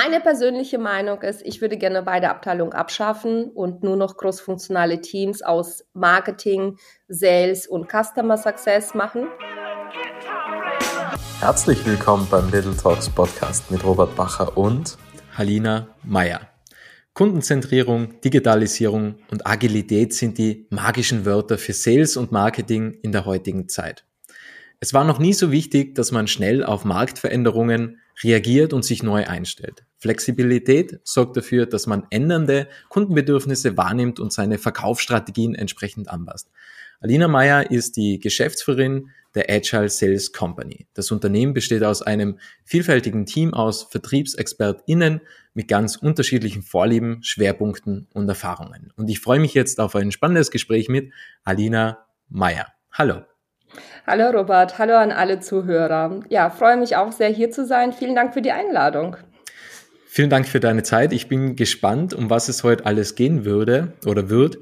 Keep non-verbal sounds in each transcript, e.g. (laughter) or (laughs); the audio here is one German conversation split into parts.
Meine persönliche Meinung ist, ich würde gerne beide Abteilungen abschaffen und nur noch großfunktionale Teams aus Marketing, Sales und Customer Success machen. Herzlich willkommen beim Little Talks Podcast mit Robert Bacher und Halina Meyer. Kundenzentrierung, Digitalisierung und Agilität sind die magischen Wörter für Sales und Marketing in der heutigen Zeit. Es war noch nie so wichtig, dass man schnell auf Marktveränderungen reagiert und sich neu einstellt. Flexibilität sorgt dafür, dass man ändernde Kundenbedürfnisse wahrnimmt und seine Verkaufsstrategien entsprechend anpasst. Alina Meyer ist die Geschäftsführerin der Agile Sales Company. Das Unternehmen besteht aus einem vielfältigen Team aus VertriebsexpertInnen mit ganz unterschiedlichen Vorlieben, Schwerpunkten und Erfahrungen. Und ich freue mich jetzt auf ein spannendes Gespräch mit Alina Meyer. Hallo. Hallo Robert, hallo an alle Zuhörer. Ja, freue mich auch sehr hier zu sein. Vielen Dank für die Einladung. Vielen Dank für deine Zeit. Ich bin gespannt, um was es heute alles gehen würde oder wird.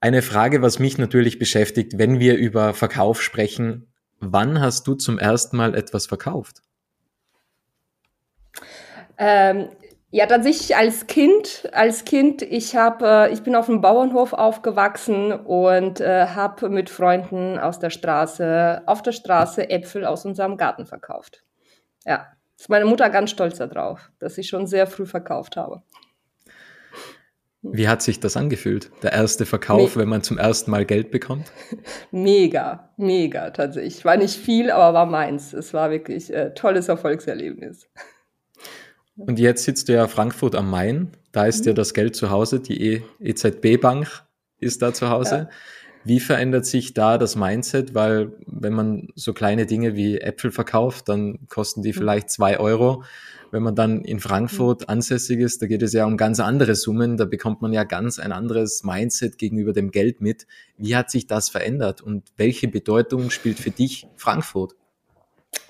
Eine Frage, was mich natürlich beschäftigt, wenn wir über Verkauf sprechen. Wann hast du zum ersten Mal etwas verkauft? Ähm, ja, tatsächlich als Kind, als Kind, ich habe, äh, ich bin auf dem Bauernhof aufgewachsen und äh, habe mit Freunden aus der Straße, auf der Straße Äpfel aus unserem Garten verkauft. Ja, ist meine Mutter ganz stolz darauf, dass ich schon sehr früh verkauft habe. Wie hat sich das angefühlt? Der erste Verkauf, Me wenn man zum ersten Mal Geld bekommt? (laughs) Mega, mega tatsächlich. War nicht viel, aber war meins. Es war wirklich äh, tolles Erfolgserlebnis. Und jetzt sitzt du ja Frankfurt am Main, da ist mhm. ja das Geld zu Hause, die e EZB-Bank ist da zu Hause. Ja. Wie verändert sich da das Mindset? Weil wenn man so kleine Dinge wie Äpfel verkauft, dann kosten die mhm. vielleicht zwei Euro. Wenn man dann in Frankfurt mhm. ansässig ist, da geht es ja um ganz andere Summen. Da bekommt man ja ganz ein anderes Mindset gegenüber dem Geld mit. Wie hat sich das verändert und welche Bedeutung spielt für dich Frankfurt?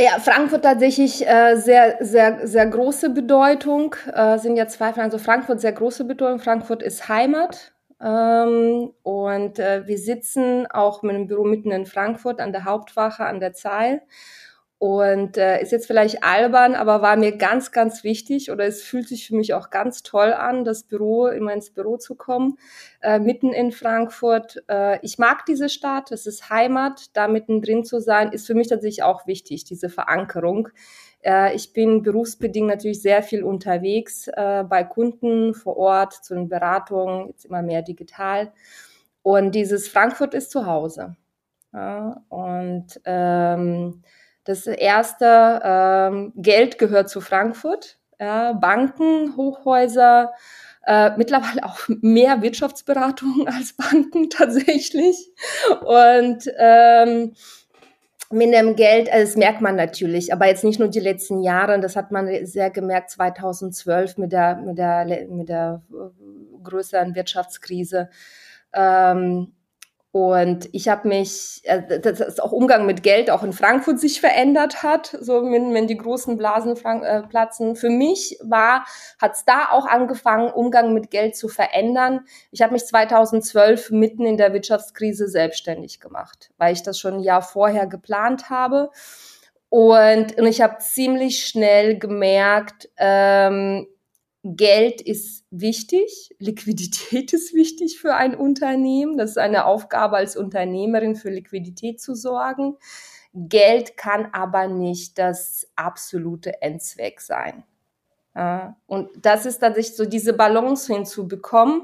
Ja, Frankfurt tatsächlich äh, sehr, sehr, sehr große Bedeutung. Äh, sind ja zwei Fragen. Also Frankfurt sehr große Bedeutung. Frankfurt ist Heimat. Ähm, und äh, wir sitzen auch mit dem Büro mitten in Frankfurt an der Hauptwache an der Zeil. Und äh, ist jetzt vielleicht albern, aber war mir ganz, ganz wichtig oder es fühlt sich für mich auch ganz toll an, das Büro, immer ins Büro zu kommen, äh, mitten in Frankfurt. Äh, ich mag diese Stadt, es ist Heimat, da mittendrin zu sein, ist für mich tatsächlich auch wichtig, diese Verankerung. Äh, ich bin berufsbedingt natürlich sehr viel unterwegs äh, bei Kunden vor Ort, zu den Beratungen, jetzt immer mehr digital. Und dieses Frankfurt ist zu Hause. Ja, und ähm, das erste, ähm, Geld gehört zu Frankfurt. Ja, Banken, Hochhäuser, äh, mittlerweile auch mehr Wirtschaftsberatungen (laughs) als Banken tatsächlich. Und ähm, mit dem Geld, also das merkt man natürlich, aber jetzt nicht nur die letzten Jahre, das hat man sehr gemerkt 2012 mit der, mit der, mit der äh, größeren Wirtschaftskrise. Ähm, und ich habe mich, äh, dass auch Umgang mit Geld auch in Frankfurt sich verändert hat, so wenn, wenn die großen Blasen äh, platzen. Für mich war, hat es da auch angefangen, Umgang mit Geld zu verändern. Ich habe mich 2012 mitten in der Wirtschaftskrise selbstständig gemacht, weil ich das schon ein Jahr vorher geplant habe. Und, und ich habe ziemlich schnell gemerkt, ähm, Geld ist wichtig, Liquidität (laughs) ist wichtig für ein Unternehmen. Das ist eine Aufgabe als Unternehmerin für Liquidität zu sorgen. Geld kann aber nicht das absolute Endzweck sein. Ja, und das ist tatsächlich so diese Balance hinzubekommen.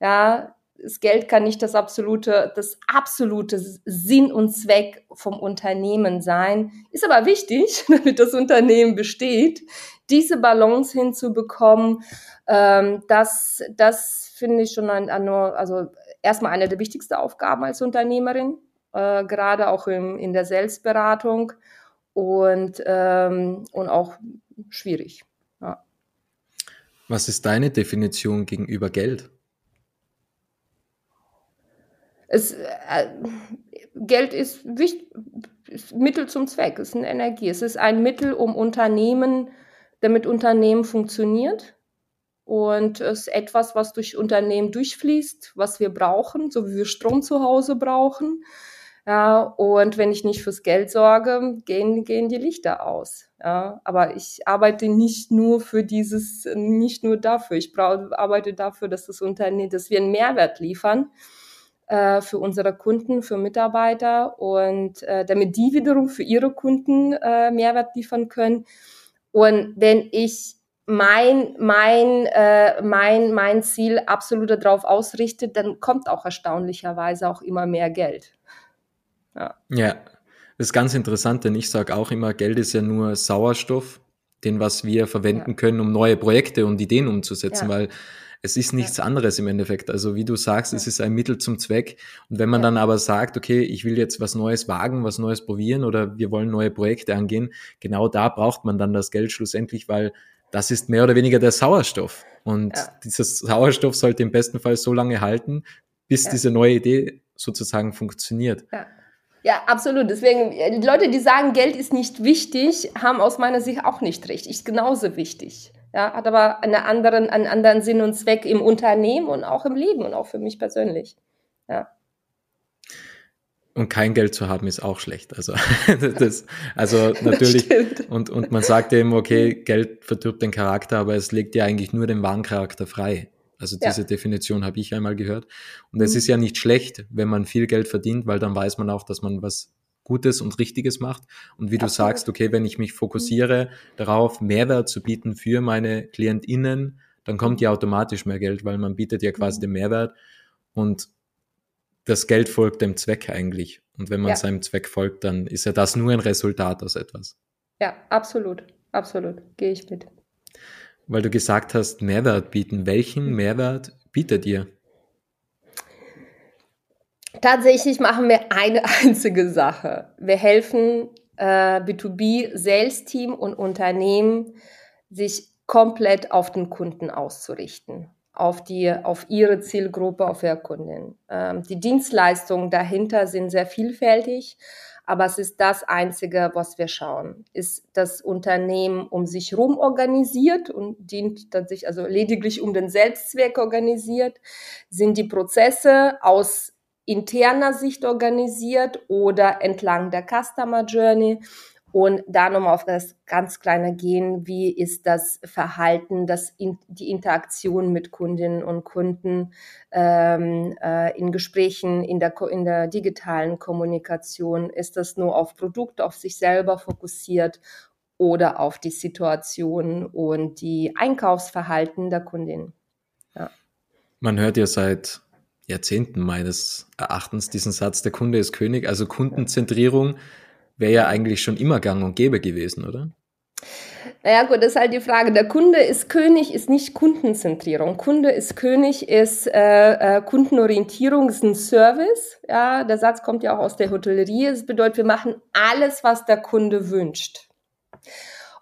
Ja, das Geld kann nicht das absolute, das absolute Sinn und Zweck vom Unternehmen sein, ist aber wichtig, (laughs) damit das Unternehmen besteht, diese Balance hinzubekommen. Ähm, das, das finde ich schon ein, also erstmal eine der wichtigsten Aufgaben als Unternehmerin, äh, gerade auch im, in der Selbstberatung und, ähm, und auch schwierig. Ja. Was ist deine Definition gegenüber Geld? Es, äh, Geld ist, wichtig, ist Mittel zum Zweck, es ist eine Energie. Es ist ein Mittel, um Unternehmen, damit Unternehmen funktioniert. Und es ist etwas, was durch Unternehmen durchfließt, was wir brauchen, so wie wir Strom zu Hause brauchen. Ja, und wenn ich nicht fürs Geld sorge, gehen, gehen die Lichter aus. Ja, aber ich arbeite nicht nur für dieses, nicht nur dafür. Ich arbeite dafür, dass das Unternehmen, dass wir einen Mehrwert liefern äh, für unsere Kunden, für Mitarbeiter und äh, damit die wiederum für ihre Kunden äh, Mehrwert liefern können. Und wenn ich mein, mein, äh, mein, mein Ziel absolut darauf ausrichte, dann kommt auch erstaunlicherweise auch immer mehr Geld. Ja. ja, das ist ganz interessant, denn ich sage auch immer, Geld ist ja nur Sauerstoff, den was wir verwenden ja. können, um neue Projekte und Ideen umzusetzen, ja. weil es ist nichts ja. anderes im Endeffekt. Also wie du sagst, es ist ein Mittel zum Zweck. Und wenn man dann aber sagt, okay, ich will jetzt was Neues wagen, was Neues probieren oder wir wollen neue Projekte angehen, genau da braucht man dann das Geld schlussendlich, weil das ist mehr oder weniger der Sauerstoff. Und dieser Sauerstoff sollte im besten Fall so lange halten, bis diese neue Idee sozusagen funktioniert. Ja. Ja, absolut. Deswegen, die Leute, die sagen, Geld ist nicht wichtig, haben aus meiner Sicht auch nicht recht. Ist genauso wichtig. Ja, hat aber einen anderen, einen anderen Sinn und Zweck im Unternehmen und auch im Leben und auch für mich persönlich. Ja. Und kein Geld zu haben ist auch schlecht. Also, (laughs) das, also (laughs) natürlich. Und, und man sagt eben, okay, Geld verdirbt den Charakter, aber es legt ja eigentlich nur den wahren Charakter frei. Also diese ja. Definition habe ich einmal gehört. Und mhm. es ist ja nicht schlecht, wenn man viel Geld verdient, weil dann weiß man auch, dass man was Gutes und Richtiges macht. Und wie Absolut. du sagst, okay, wenn ich mich fokussiere mhm. darauf, Mehrwert zu bieten für meine KlientInnen, dann kommt ja automatisch mehr Geld, weil man bietet ja quasi mhm. den Mehrwert und das Geld folgt dem Zweck eigentlich. Und wenn man ja. seinem Zweck folgt, dann ist ja das nur ein Resultat aus etwas. Ja, absolut, absolut, gehe ich mit weil du gesagt hast, Mehrwert bieten. Welchen Mehrwert bietet ihr? Tatsächlich machen wir eine (laughs) einzige Sache. Wir helfen äh, B2B Sales Team und Unternehmen, sich komplett auf den Kunden auszurichten, auf die, auf ihre Zielgruppe, auf ihre Kunden. Ähm, die Dienstleistungen dahinter sind sehr vielfältig aber es ist das Einzige, was wir schauen. Ist das Unternehmen um sich herum organisiert und dient dann sich also lediglich um den Selbstzweck organisiert? Sind die Prozesse aus interner Sicht organisiert oder entlang der Customer Journey? Und da nochmal auf das ganz kleine gehen, wie ist das Verhalten, das in, die Interaktion mit Kundinnen und Kunden ähm, äh, in Gesprächen, in der, in der digitalen Kommunikation? Ist das nur auf Produkt, auf sich selber fokussiert oder auf die Situation und die Einkaufsverhalten der Kundin? Ja. Man hört ja seit Jahrzehnten meines Erachtens diesen Satz, der Kunde ist König, also Kundenzentrierung. Wäre ja eigentlich schon immer gang und gäbe gewesen, oder? Naja, gut, das ist halt die Frage. Der Kunde ist König, ist nicht Kundenzentrierung. Kunde ist König, ist äh, äh, Kundenorientierung, ist ein Service. Ja, der Satz kommt ja auch aus der Hotellerie. Es bedeutet, wir machen alles, was der Kunde wünscht.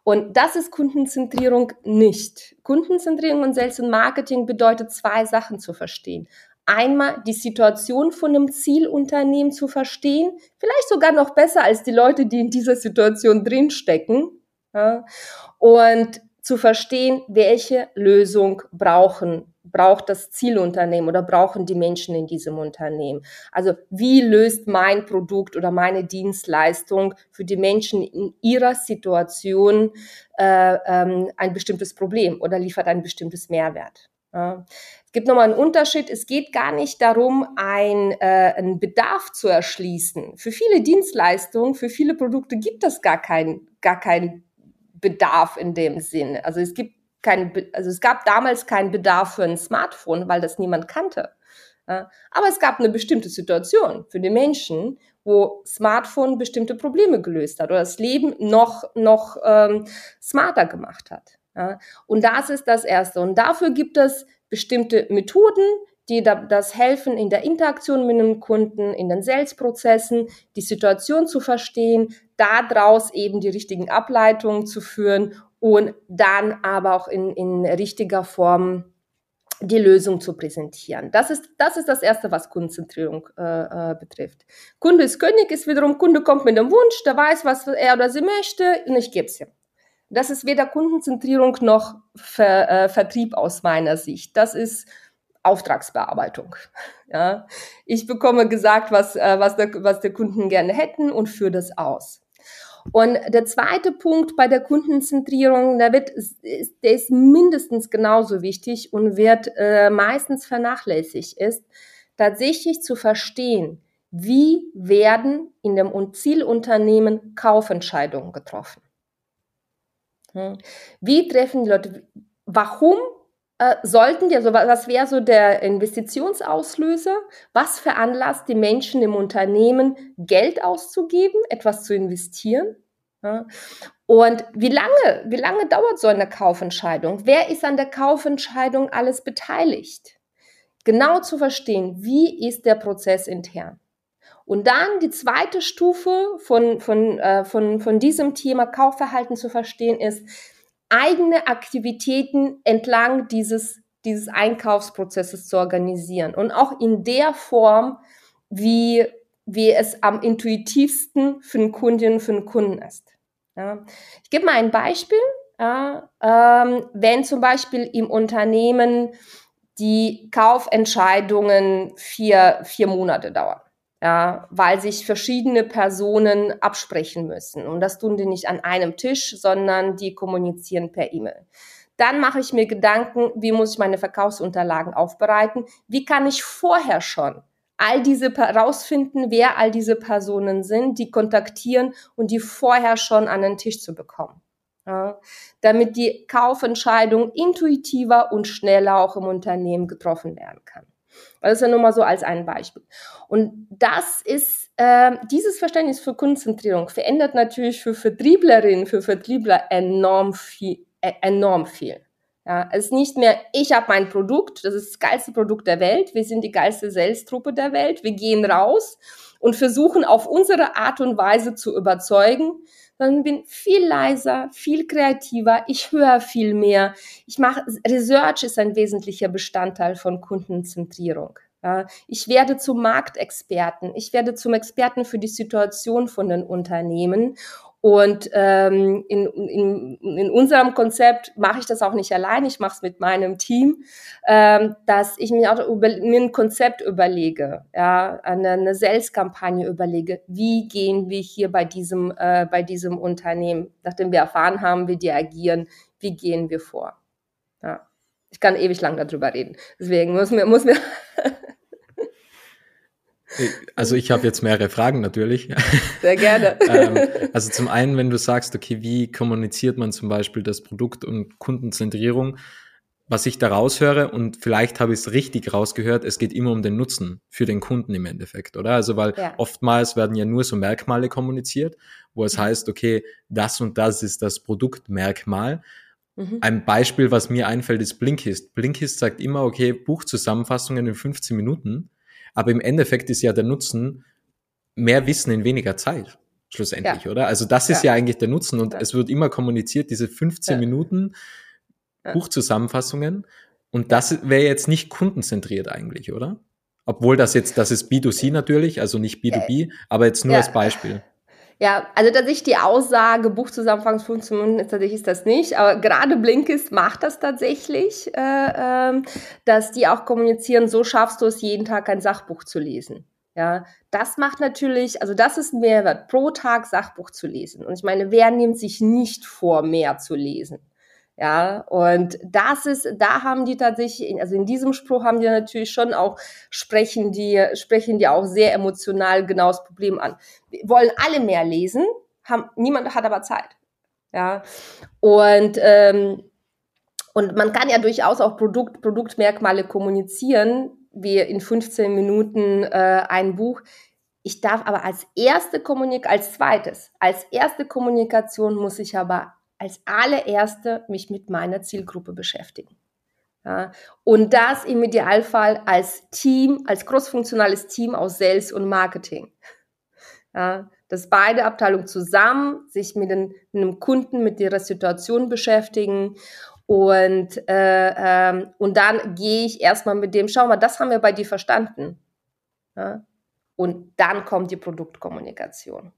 Und das ist Kundenzentrierung nicht. Kundenzentrierung und Sales und Marketing bedeutet zwei Sachen zu verstehen einmal die Situation von einem Zielunternehmen zu verstehen, vielleicht sogar noch besser als die Leute, die in dieser Situation drinstecken. Ja, und zu verstehen, welche Lösung brauchen, braucht das Zielunternehmen oder brauchen die Menschen in diesem Unternehmen. Also wie löst mein Produkt oder meine Dienstleistung für die Menschen in ihrer Situation äh, ähm, ein bestimmtes Problem oder liefert ein bestimmtes Mehrwert. Ja gibt nochmal einen Unterschied. Es geht gar nicht darum, ein, äh, einen Bedarf zu erschließen. Für viele Dienstleistungen, für viele Produkte gibt es gar keinen gar keinen Bedarf in dem Sinn. Also es gibt kein, also es gab damals keinen Bedarf für ein Smartphone, weil das niemand kannte. Aber es gab eine bestimmte Situation für die Menschen, wo Smartphone bestimmte Probleme gelöst hat oder das Leben noch, noch ähm, smarter gemacht hat. Und das ist das Erste. Und dafür gibt es bestimmte Methoden, die da, das helfen, in der Interaktion mit dem Kunden, in den Sales-Prozessen, die Situation zu verstehen, daraus eben die richtigen Ableitungen zu führen und dann aber auch in, in richtiger Form die Lösung zu präsentieren. Das ist, das ist das Erste, was Kundenzentrierung äh, äh, betrifft. Kunde ist König, ist wiederum, Kunde kommt mit einem Wunsch, der weiß, was er oder sie möchte und ich gebe es ihm. Das ist weder Kundenzentrierung noch Ver, äh, Vertrieb aus meiner Sicht. Das ist Auftragsbearbeitung. (laughs) Ja, ich bekomme gesagt, was, äh, was, der, was der Kunden gerne hätten und führe das aus. Und der zweite Punkt bei der Kundenzentrierung, der wird, der ist mindestens genauso wichtig und wird äh, meistens vernachlässigt, ist tatsächlich zu verstehen, wie werden in dem Zielunternehmen Kaufentscheidungen getroffen. Hm. Wie treffen die Leute, warum äh, sollten die, also was wäre so der Investitionsauslöser? Was veranlasst die Menschen im Unternehmen, Geld auszugeben, etwas zu investieren? Ja. Und wie lange, wie lange dauert so eine Kaufentscheidung? Wer ist an der Kaufentscheidung alles beteiligt? Genau zu verstehen, wie ist der Prozess intern? Und dann die zweite Stufe von, von, äh, von, von diesem Thema Kaufverhalten zu verstehen ist, eigene Aktivitäten entlang dieses, dieses Einkaufsprozesses zu organisieren und auch in der Form, wie, wie es am intuitivsten für den Kundinnen für den Kunden ist. Ja. Ich gebe mal ein Beispiel. Ja, ähm, wenn zum Beispiel im Unternehmen die Kaufentscheidungen vier, vier Monate dauern ja, weil sich verschiedene Personen absprechen müssen. Und das tun die nicht an einem Tisch, sondern die kommunizieren per E-Mail. Dann mache ich mir Gedanken, wie muss ich meine Verkaufsunterlagen aufbereiten? Wie kann ich vorher schon all diese rausfinden, wer all diese Personen sind, die kontaktieren und die vorher schon an den Tisch zu bekommen? Ja, damit die Kaufentscheidung intuitiver und schneller auch im Unternehmen getroffen werden kann. Das ist ja nur mal so als ein Beispiel. Und das ist, äh, dieses Verständnis für Konzentrierung verändert natürlich für Vertrieblerinnen, für Vertriebler enorm viel. Äh, enorm viel. Ja, es ist nicht mehr, ich habe mein Produkt, das ist das geilste Produkt der Welt, wir sind die geilste Sales-Truppe der Welt, wir gehen raus und versuchen auf unsere Art und Weise zu überzeugen, sondern bin viel leiser, viel kreativer, ich höre viel mehr. Ich mache Research ist ein wesentlicher Bestandteil von Kundenzentrierung. Ich werde zum Marktexperten, ich werde zum Experten für die Situation von den Unternehmen und ähm, in, in, in unserem Konzept mache ich das auch nicht allein, ich mache es mit meinem Team, ähm, dass ich mir auch über, mir ein Konzept überlege, ja, eine, eine Sales-Kampagne überlege, wie gehen wir hier bei diesem, äh, bei diesem Unternehmen, nachdem wir erfahren haben, wie die agieren, wie gehen wir vor. Ja. Ich kann ewig lang darüber reden. Deswegen muss mir, muss mir also ich habe jetzt mehrere Fragen natürlich. Sehr gerne. (laughs) ähm, also zum einen, wenn du sagst, okay, wie kommuniziert man zum Beispiel das Produkt und Kundenzentrierung, was ich da raushöre und vielleicht habe ich es richtig rausgehört, es geht immer um den Nutzen für den Kunden im Endeffekt, oder? Also weil ja. oftmals werden ja nur so Merkmale kommuniziert, wo es mhm. heißt, okay, das und das ist das Produktmerkmal. Mhm. Ein Beispiel, was mir einfällt, ist Blinkist. Blinkist sagt immer, okay, Buchzusammenfassungen in 15 Minuten. Aber im Endeffekt ist ja der Nutzen mehr Wissen in weniger Zeit schlussendlich, ja. oder? Also das ist ja. ja. eigentlich der Nutzen und ja. es wird immer kommuniziert, diese 15 Minuten Buchzusammenfassungen und das wäre jetzt nicht kundenzentriert eigentlich, oder? Obwohl das jetzt, das ist B2C natürlich, also nicht B2B, aber jetzt nur als Beispiel. Ja, also tatsächlich die Aussage, Buchzusammenfassungsfunktion ist tatsächlich ist das nicht, aber gerade Blinkist macht das tatsächlich, äh, äh, dass die auch kommunizieren, so schaffst du es jeden Tag ein Sachbuch zu lesen. Ja, das macht natürlich, also das ist ein Mehrwert, pro Tag Sachbuch zu lesen. Und ich meine, wer nimmt sich nicht vor, mehr zu lesen? Ja, und das ist, da haben die tatsächlich, also in diesem Spruch haben die natürlich schon auch, sprechen die, sprechen die auch sehr emotional genau das Problem an. Wir wollen alle mehr lesen, haben, niemand hat aber Zeit. Ja, und, ähm, und man kann ja durchaus auch Produkt, Produktmerkmale kommunizieren, wie in 15 Minuten äh, ein Buch. Ich darf aber als erste Kommunikation, als zweites, als erste Kommunikation muss ich aber als allererste mich mit meiner Zielgruppe beschäftigen. Ja, und das im Idealfall als Team, als crossfunktionales Team aus Sales und Marketing. Ja, dass beide Abteilungen zusammen sich mit, den, mit dem Kunden, mit ihrer Situation beschäftigen und, äh, ähm, und dann gehe ich erstmal mit dem, schau mal, das haben wir bei dir verstanden. Ja? Und dann kommt die Produktkommunikation.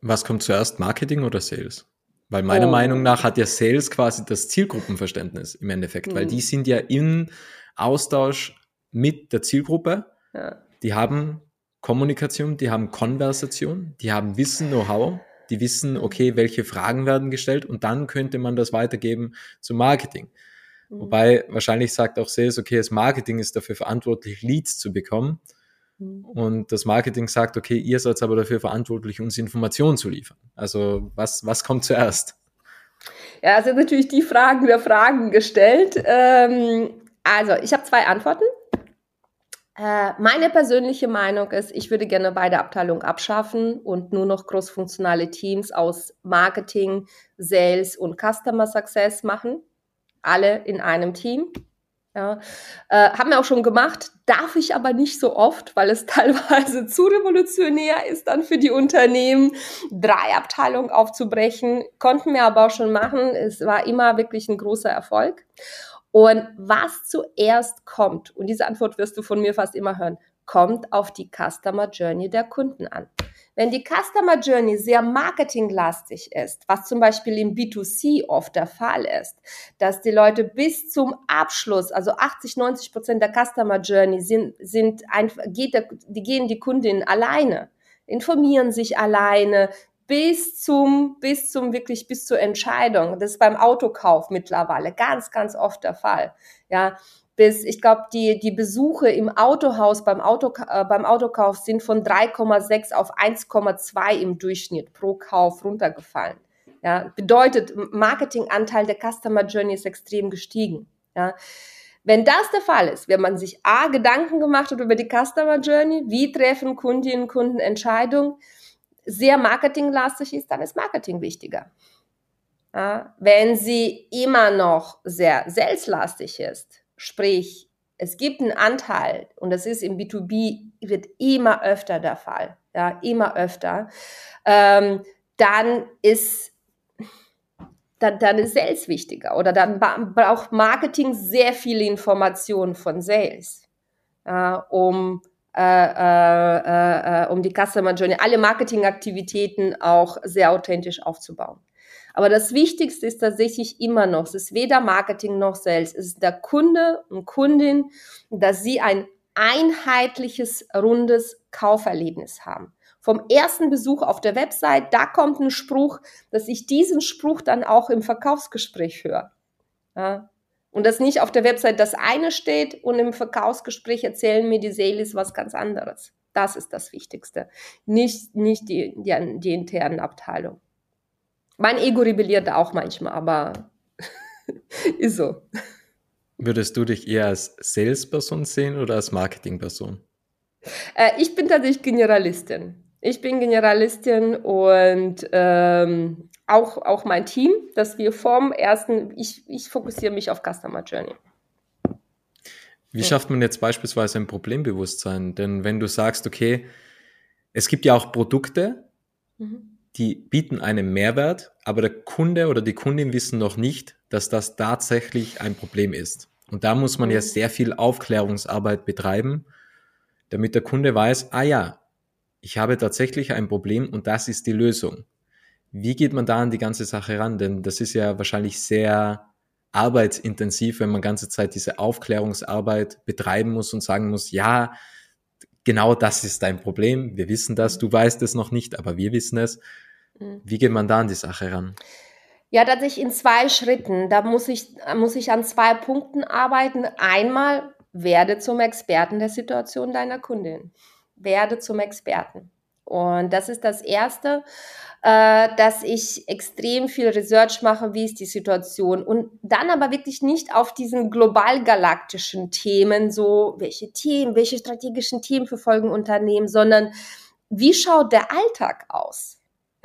Was kommt zuerst, Marketing oder Sales? Weil meiner oh. Meinung nach hat ja Sales quasi das Zielgruppenverständnis im Endeffekt, mhm. weil die sind ja in Austausch mit der Zielgruppe. Ja. Die haben Kommunikation, die haben Konversation, die haben Wissen, Know-how, die wissen, okay, welche Fragen werden gestellt und dann könnte man das weitergeben zum Marketing. Mhm. Wobei wahrscheinlich sagt auch Sales, okay, das Marketing ist dafür verantwortlich, Leads zu bekommen. Mhm. Und das Marketing sagt, okay, ihr seid aber dafür verantwortlich, uns Informationen zu liefern. Also was, was kommt zuerst? Ja, es sind natürlich die Fragen der Fragen gestellt. Ähm, also, ich habe zwei Antworten. Äh, meine persönliche Meinung ist, ich würde gerne beide Abteilungen abschaffen und nur noch großfunktionale Teams aus Marketing, Sales und Customer Success machen. Alle in einem Team. Ja. Äh, haben wir auch schon gemacht, darf ich aber nicht so oft, weil es (laughs) teilweise zu revolutionär ist dann für die Unternehmen, drei Abteilungen aufzubrechen. Konnten wir aber auch schon machen. Es war immer wirklich ein großer Erfolg. Und was zuerst kommt, und diese Antwort wirst du von mir fast immer hören, kommt auf die Customer Journey der Kunden an. Wenn die Customer Journey sehr marketinglastig ist, was zum Beispiel im B2C oft der Fall ist, dass die Leute bis zum Abschluss, also 80, 90 Prozent der Customer Journey sind, sind einfach, geht der, die gehen die Kundinnen alleine, informieren sich alleine, bis zum, bis zum wirklich, bis zur Entscheidung. Das ist beim Autokauf mittlerweile ganz, ganz oft der Fall. Ja, bis, ich glaube, die, die Besuche im Autohaus beim, Auto, äh, beim Autokauf sind von 3,6 auf 1,2 im Durchschnitt pro Kauf runtergefallen. Ja, bedeutet, Marketinganteil der Customer Journey ist extrem gestiegen. Ja. Wenn das der Fall ist, wenn man sich A, Gedanken gemacht hat über die Customer Journey, wie treffen Kundinnen und Kunden Entscheidungen, sehr marketinglastig ist, dann ist Marketing wichtiger. Ja, wenn sie immer noch sehr saleslastig ist, sprich, es gibt einen Anteil, und das ist im B2B, wird immer öfter der Fall, ja, immer öfter, ähm, dann ist dann, dann ist Sales wichtiger oder dann braucht Marketing sehr viele Informationen von Sales, ja, um äh, äh, äh, um die Customer Journey, alle Marketingaktivitäten auch sehr authentisch aufzubauen. Aber das Wichtigste ist tatsächlich immer noch, es ist weder Marketing noch Sales, es ist der Kunde und Kundin, dass sie ein einheitliches, rundes Kauferlebnis haben. Vom ersten Besuch auf der Website, da kommt ein Spruch, dass ich diesen Spruch dann auch im Verkaufsgespräch höre. Ja, und dass nicht auf der Website das eine steht und im Verkaufsgespräch erzählen mir die Sales was ganz anderes. Das ist das Wichtigste. Nicht, nicht die, die, die internen Abteilungen. Mein Ego rebelliert auch manchmal, aber (laughs) ist so. Würdest du dich eher als Salesperson sehen oder als Marketingperson? Äh, ich bin tatsächlich Generalistin. Ich bin Generalistin und ähm, auch, auch mein Team, dass wir vom ersten, ich, ich fokussiere mich auf Customer Journey. Wie schafft man jetzt beispielsweise ein Problembewusstsein? Denn wenn du sagst, okay, es gibt ja auch Produkte, mhm. Die bieten einen Mehrwert, aber der Kunde oder die Kundin wissen noch nicht, dass das tatsächlich ein Problem ist. Und da muss man mhm. ja sehr viel Aufklärungsarbeit betreiben, damit der Kunde weiß, ah ja, ich habe tatsächlich ein Problem und das ist die Lösung. Wie geht man da an die ganze Sache ran? Denn das ist ja wahrscheinlich sehr arbeitsintensiv, wenn man ganze Zeit diese Aufklärungsarbeit betreiben muss und sagen muss, ja, genau das ist dein Problem. Wir wissen das, du weißt es noch nicht, aber wir wissen es. Mhm. Wie geht man da an die Sache ran? Ja, tatsächlich in zwei Schritten. Da muss ich, muss ich an zwei Punkten arbeiten. Einmal werde zum Experten der Situation deiner Kundin. Werde zum Experten. Und das ist das Erste, äh, dass ich extrem viel Research mache, wie ist die Situation. Und dann aber wirklich nicht auf diesen global-galaktischen Themen, so welche Themen, welche strategischen Themen verfolgen Unternehmen, sondern wie schaut der Alltag aus?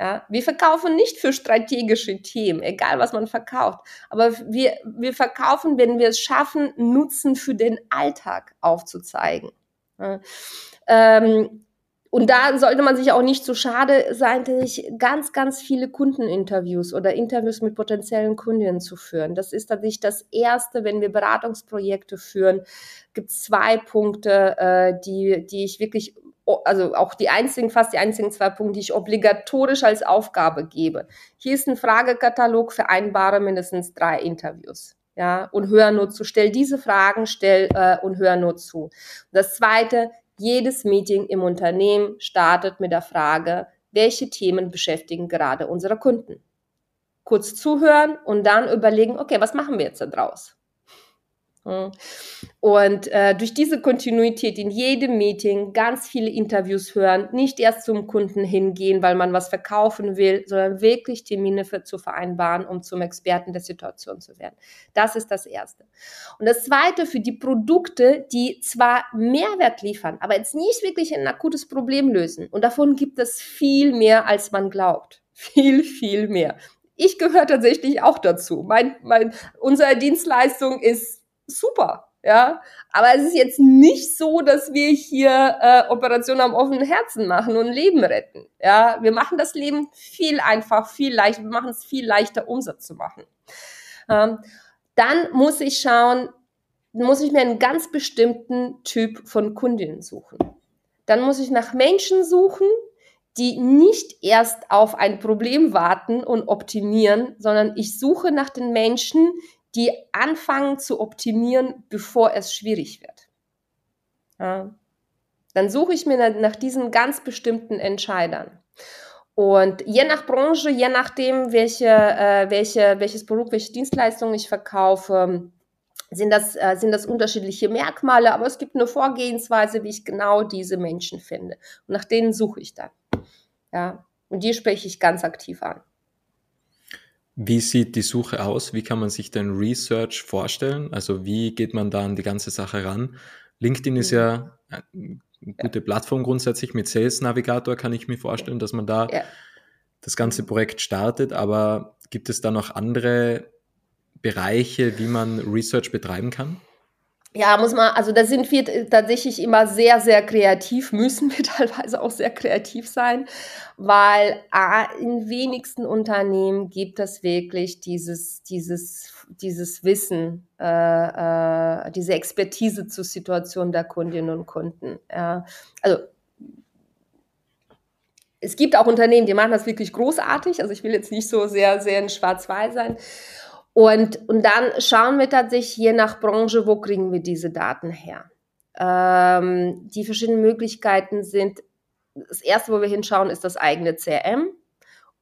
Ja, wir verkaufen nicht für strategische Themen, egal was man verkauft. Aber wir, wir verkaufen, wenn wir es schaffen, Nutzen für den Alltag aufzuzeigen. Ja, ähm, und da sollte man sich auch nicht so schade sein, sich ganz, ganz viele Kundeninterviews oder Interviews mit potenziellen Kundinnen zu führen. Das ist tatsächlich das Erste, wenn wir Beratungsprojekte führen, gibt es zwei Punkte, äh, die, die ich wirklich also auch die einzigen, fast die einzigen zwei Punkte, die ich obligatorisch als Aufgabe gebe. Hier ist ein Fragekatalog, vereinbare mindestens drei Interviews. Ja, und hör nur zu. Stell diese Fragen, stell äh, und hör nur zu. Das zweite, jedes Meeting im Unternehmen startet mit der Frage, welche Themen beschäftigen gerade unsere Kunden? Kurz zuhören und dann überlegen, okay, was machen wir jetzt da draus? Und äh, durch diese Kontinuität in jedem Meeting ganz viele Interviews hören, nicht erst zum Kunden hingehen, weil man was verkaufen will, sondern wirklich Termine für, zu vereinbaren, um zum Experten der Situation zu werden. Das ist das Erste. Und das Zweite für die Produkte, die zwar Mehrwert liefern, aber jetzt nicht wirklich ein akutes Problem lösen. Und davon gibt es viel mehr, als man glaubt. Viel, viel mehr. Ich gehöre tatsächlich auch dazu. Mein, mein, unsere Dienstleistung ist super. Ja, aber es ist jetzt nicht so, dass wir hier äh, Operationen am offenen Herzen machen und Leben retten. Ja, wir machen das Leben viel einfach, viel leichter, wir machen es viel leichter, Umsatz zu machen. Ähm, dann muss ich schauen, muss ich mir einen ganz bestimmten Typ von Kundinnen suchen. Dann muss ich nach Menschen suchen, die nicht erst auf ein Problem warten und optimieren, sondern ich suche nach den Menschen, die anfangen zu optimieren, bevor es schwierig wird. Ja. Dann suche ich mir nach diesen ganz bestimmten Entscheidern. Und je nach Branche, je nachdem, welche, äh, welche, welches Produkt, welche Dienstleistung ich verkaufe, sind das, äh, sind das unterschiedliche Merkmale, aber es gibt eine Vorgehensweise, wie ich genau diese Menschen finde. Und nach denen suche ich dann. Ja, und die spreche ich ganz aktiv an. Wie sieht die Suche aus? Wie kann man sich denn Research vorstellen? Also wie geht man da an die ganze Sache ran? LinkedIn ist ja eine gute Plattform grundsätzlich. Mit Sales Navigator kann ich mir vorstellen, dass man da ja. das ganze Projekt startet. Aber gibt es da noch andere Bereiche, wie man Research betreiben kann? Ja, muss man, also da sind wir tatsächlich immer sehr, sehr kreativ, müssen wir (laughs) teilweise auch sehr kreativ sein, weil in wenigsten Unternehmen gibt es wirklich dieses, dieses, dieses Wissen, äh, äh, diese Expertise zur Situation der Kundinnen und Kunden. Ja. Also es gibt auch Unternehmen, die machen das wirklich großartig. Also ich will jetzt nicht so sehr, sehr in Schwarz-Weiß sein. Und, und dann schauen wir tatsächlich je nach Branche, wo kriegen wir diese Daten her. Ähm, die verschiedenen Möglichkeiten sind, das erste, wo wir hinschauen, ist das eigene CRM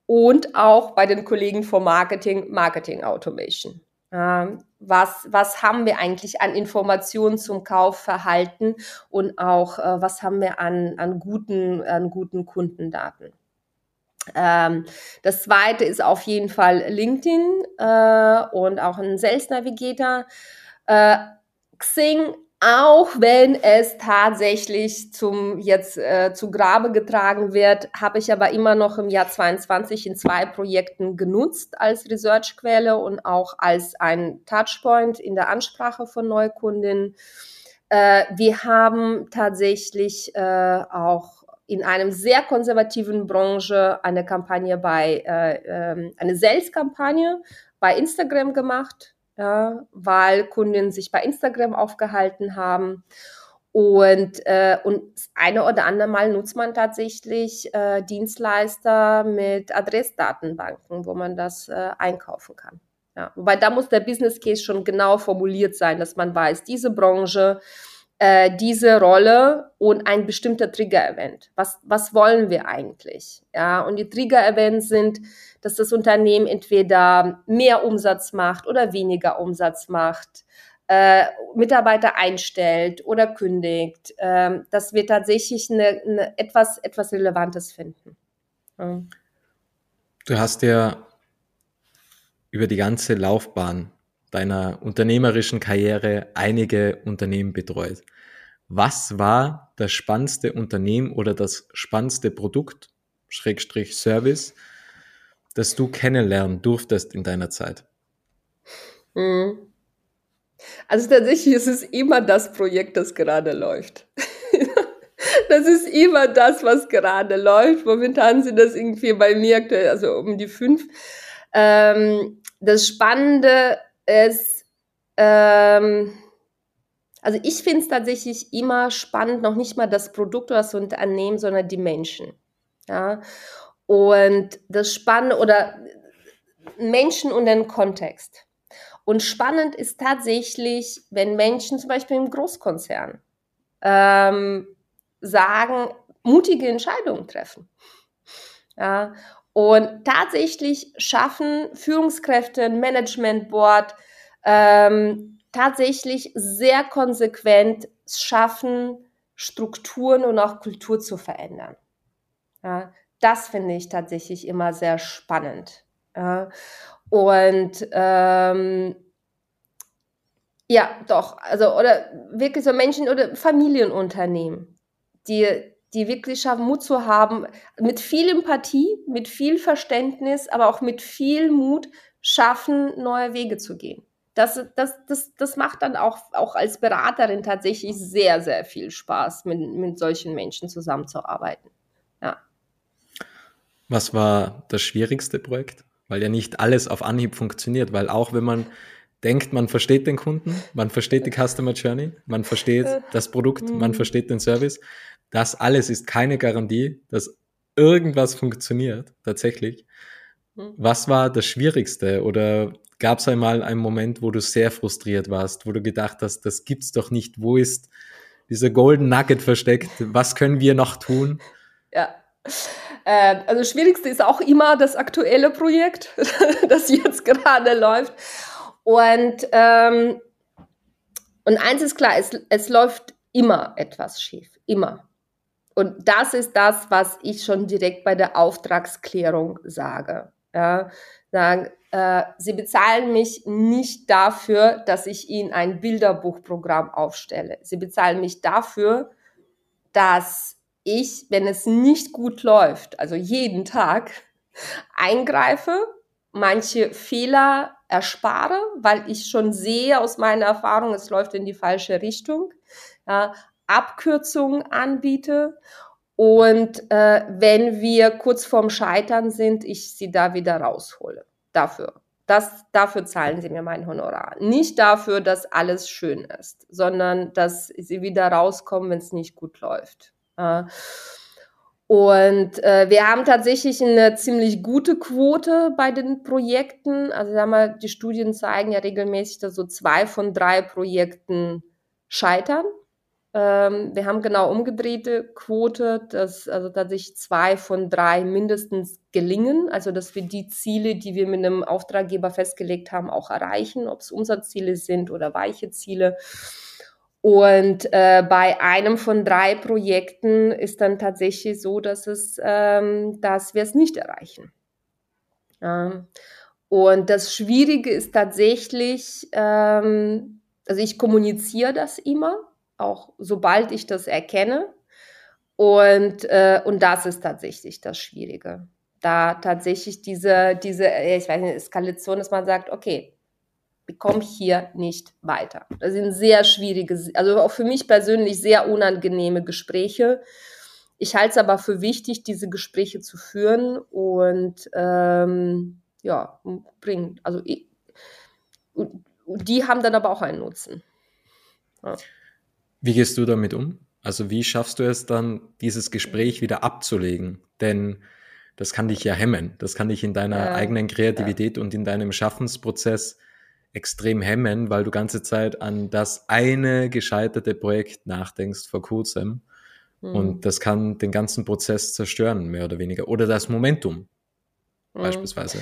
und auch bei den Kollegen vom Marketing, Marketing Automation. Ähm, was, was haben wir eigentlich an Informationen zum Kaufverhalten und auch äh, was haben wir an, an, guten, an guten Kundendaten? Ähm, das zweite ist auf jeden Fall LinkedIn äh, und auch ein Sales Navigator. Äh, Xing, auch wenn es tatsächlich zum jetzt äh, zu Grabe getragen wird, habe ich aber immer noch im Jahr 22 in zwei Projekten genutzt als Researchquelle und auch als ein Touchpoint in der Ansprache von Neukundinnen. Äh, wir haben tatsächlich äh, auch in einem sehr konservativen Branche eine Kampagne bei, äh, äh, eine Sales-Kampagne bei Instagram gemacht, ja, weil Kunden sich bei Instagram aufgehalten haben. Und, äh, und das eine oder andere Mal nutzt man tatsächlich äh, Dienstleister mit Adressdatenbanken, wo man das äh, einkaufen kann. Ja, wobei da muss der Business Case schon genau formuliert sein, dass man weiß, diese Branche äh, diese Rolle und ein bestimmter Trigger-Event. Was, was wollen wir eigentlich? Ja, und die Trigger-Events sind, dass das Unternehmen entweder mehr Umsatz macht oder weniger Umsatz macht, äh, Mitarbeiter einstellt oder kündigt, äh, dass wir tatsächlich eine, eine etwas, etwas Relevantes finden. Ja. Du hast ja über die ganze Laufbahn deiner unternehmerischen Karriere einige Unternehmen betreut. Was war das spannendste Unternehmen oder das spannendste Produkt, Schrägstrich Service, das du kennenlernen durftest in deiner Zeit? Hm. Also tatsächlich ist es immer das Projekt, das gerade läuft. (laughs) das ist immer das, was gerade läuft. Momentan sind das irgendwie bei mir aktuell, also um die fünf. Ähm, das Spannende ist, ähm, Also ich finde es tatsächlich immer spannend, noch nicht mal das Produkt oder das Unternehmen, sondern die Menschen. Ja. Und das Spannende oder Menschen und den Kontext. Und spannend ist tatsächlich, wenn Menschen zum Beispiel im Großkonzern ähm, sagen, mutige Entscheidungen treffen. Ja, und tatsächlich schaffen Führungskräfte, Management Board ähm, tatsächlich sehr konsequent schaffen, Strukturen und auch Kultur zu verändern. Ja, das finde ich tatsächlich immer sehr spannend. Ja, und ähm, ja, doch, also oder wirklich so Menschen oder Familienunternehmen, die die wirklich schaffen, Mut zu haben, mit viel Empathie, mit viel Verständnis, aber auch mit viel Mut schaffen, neue Wege zu gehen. Das, das, das, das macht dann auch, auch als Beraterin tatsächlich sehr, sehr viel Spaß, mit, mit solchen Menschen zusammenzuarbeiten. Ja. Was war das schwierigste Projekt? Weil ja nicht alles auf Anhieb funktioniert, weil auch wenn man denkt, man versteht den Kunden, man versteht die Customer Journey, man versteht das Produkt, man mhm. versteht den Service, das alles ist keine Garantie, dass irgendwas funktioniert tatsächlich. Hm. Was war das Schwierigste oder gab es einmal einen Moment, wo du sehr frustriert warst, wo du gedacht hast, das gibt's doch nicht, wo ist dieser Golden Nugget versteckt, was können wir noch tun? Ja. Äh, also das Schwierigste ist auch immer das aktuelle Projekt, (laughs) das jetzt gerade läuft. Und, ähm, und eins ist klar, es, es läuft immer etwas schief. Immer. Und das ist das, was ich schon direkt bei der Auftragsklärung sage. Ja, sagen, äh, Sie bezahlen mich nicht dafür, dass ich Ihnen ein Bilderbuchprogramm aufstelle. Sie bezahlen mich dafür, dass ich, wenn es nicht gut läuft, also jeden Tag, eingreife, manche Fehler erspare, weil ich schon sehe aus meiner Erfahrung, es läuft in die falsche Richtung. Ja, Abkürzungen anbiete und äh, wenn wir kurz vorm Scheitern sind, ich sie da wieder raushole. Dafür. Das, dafür zahlen sie mir mein Honorar. Nicht dafür, dass alles schön ist, sondern dass sie wieder rauskommen, wenn es nicht gut läuft. Äh, und äh, wir haben tatsächlich eine ziemlich gute Quote bei den Projekten. Also sagen wir, die Studien zeigen ja regelmäßig, dass so zwei von drei Projekten scheitern. Ähm, wir haben genau umgedrehte Quote, dass also tatsächlich zwei von drei mindestens gelingen, also dass wir die Ziele, die wir mit einem Auftraggeber festgelegt haben, auch erreichen, ob es Umsatzziele sind oder weiche Ziele. Und äh, bei einem von drei Projekten ist dann tatsächlich so, dass es, ähm, dass wir es nicht erreichen. Ja. Und das Schwierige ist tatsächlich, ähm, also ich kommuniziere das immer, auch sobald ich das erkenne. Und, äh, und das ist tatsächlich das Schwierige. Da tatsächlich diese, diese, ich weiß nicht, Eskalation, dass man sagt, okay, wir kommen hier nicht weiter. Das sind sehr schwierige, also auch für mich persönlich sehr unangenehme Gespräche. Ich halte es aber für wichtig, diese Gespräche zu führen und ähm, ja, bringen. Also ich, die haben dann aber auch einen Nutzen. Ja. Wie gehst du damit um? Also wie schaffst du es dann, dieses Gespräch wieder abzulegen? Denn das kann dich ja hemmen. Das kann dich in deiner ja, eigenen Kreativität ja. und in deinem Schaffensprozess extrem hemmen, weil du ganze Zeit an das eine gescheiterte Projekt nachdenkst vor kurzem. Mhm. Und das kann den ganzen Prozess zerstören, mehr oder weniger. Oder das Momentum mhm. beispielsweise.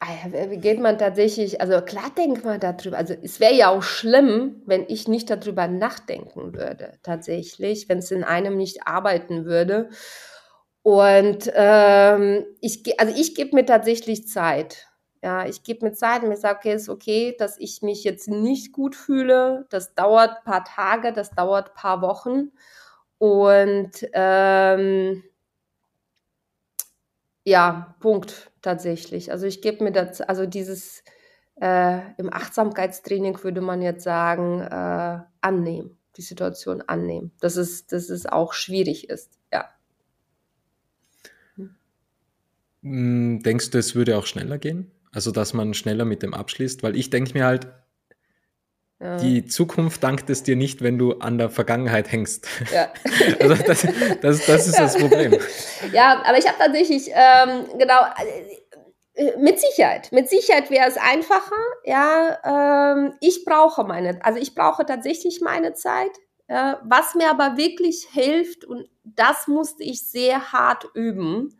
Ah wie geht man tatsächlich, also klar denkt man darüber, also es wäre ja auch schlimm, wenn ich nicht darüber nachdenken würde, tatsächlich, wenn es in einem nicht arbeiten würde. Und ähm, ich, also ich gebe mir tatsächlich Zeit. Ja, ich gebe mir Zeit und mir sage, okay, ist okay, dass ich mich jetzt nicht gut fühle. Das dauert ein paar Tage, das dauert ein paar Wochen. Und ähm, ja, Punkt tatsächlich. Also ich gebe mir das, also dieses äh, im Achtsamkeitstraining würde man jetzt sagen, äh, annehmen, die Situation annehmen, dass es, dass es auch schwierig ist, ja. Hm, denkst du, es würde auch schneller gehen? Also, dass man schneller mit dem abschließt? Weil ich denke mir halt, Ja. Die Zukunft dankt es dir nicht, wenn du an der Vergangenheit hängst. Ja. (laughs) also das, das, das ist ja. das Problem. Ja, aber ich habe tatsächlich, ähm, genau, äh, mit Sicherheit. Mit Sicherheit wäre es einfacher. Ja, ähm, ich brauche meine, also ich brauche tatsächlich meine Zeit. Ja, was mir aber wirklich hilft, und das musste ich sehr hart üben,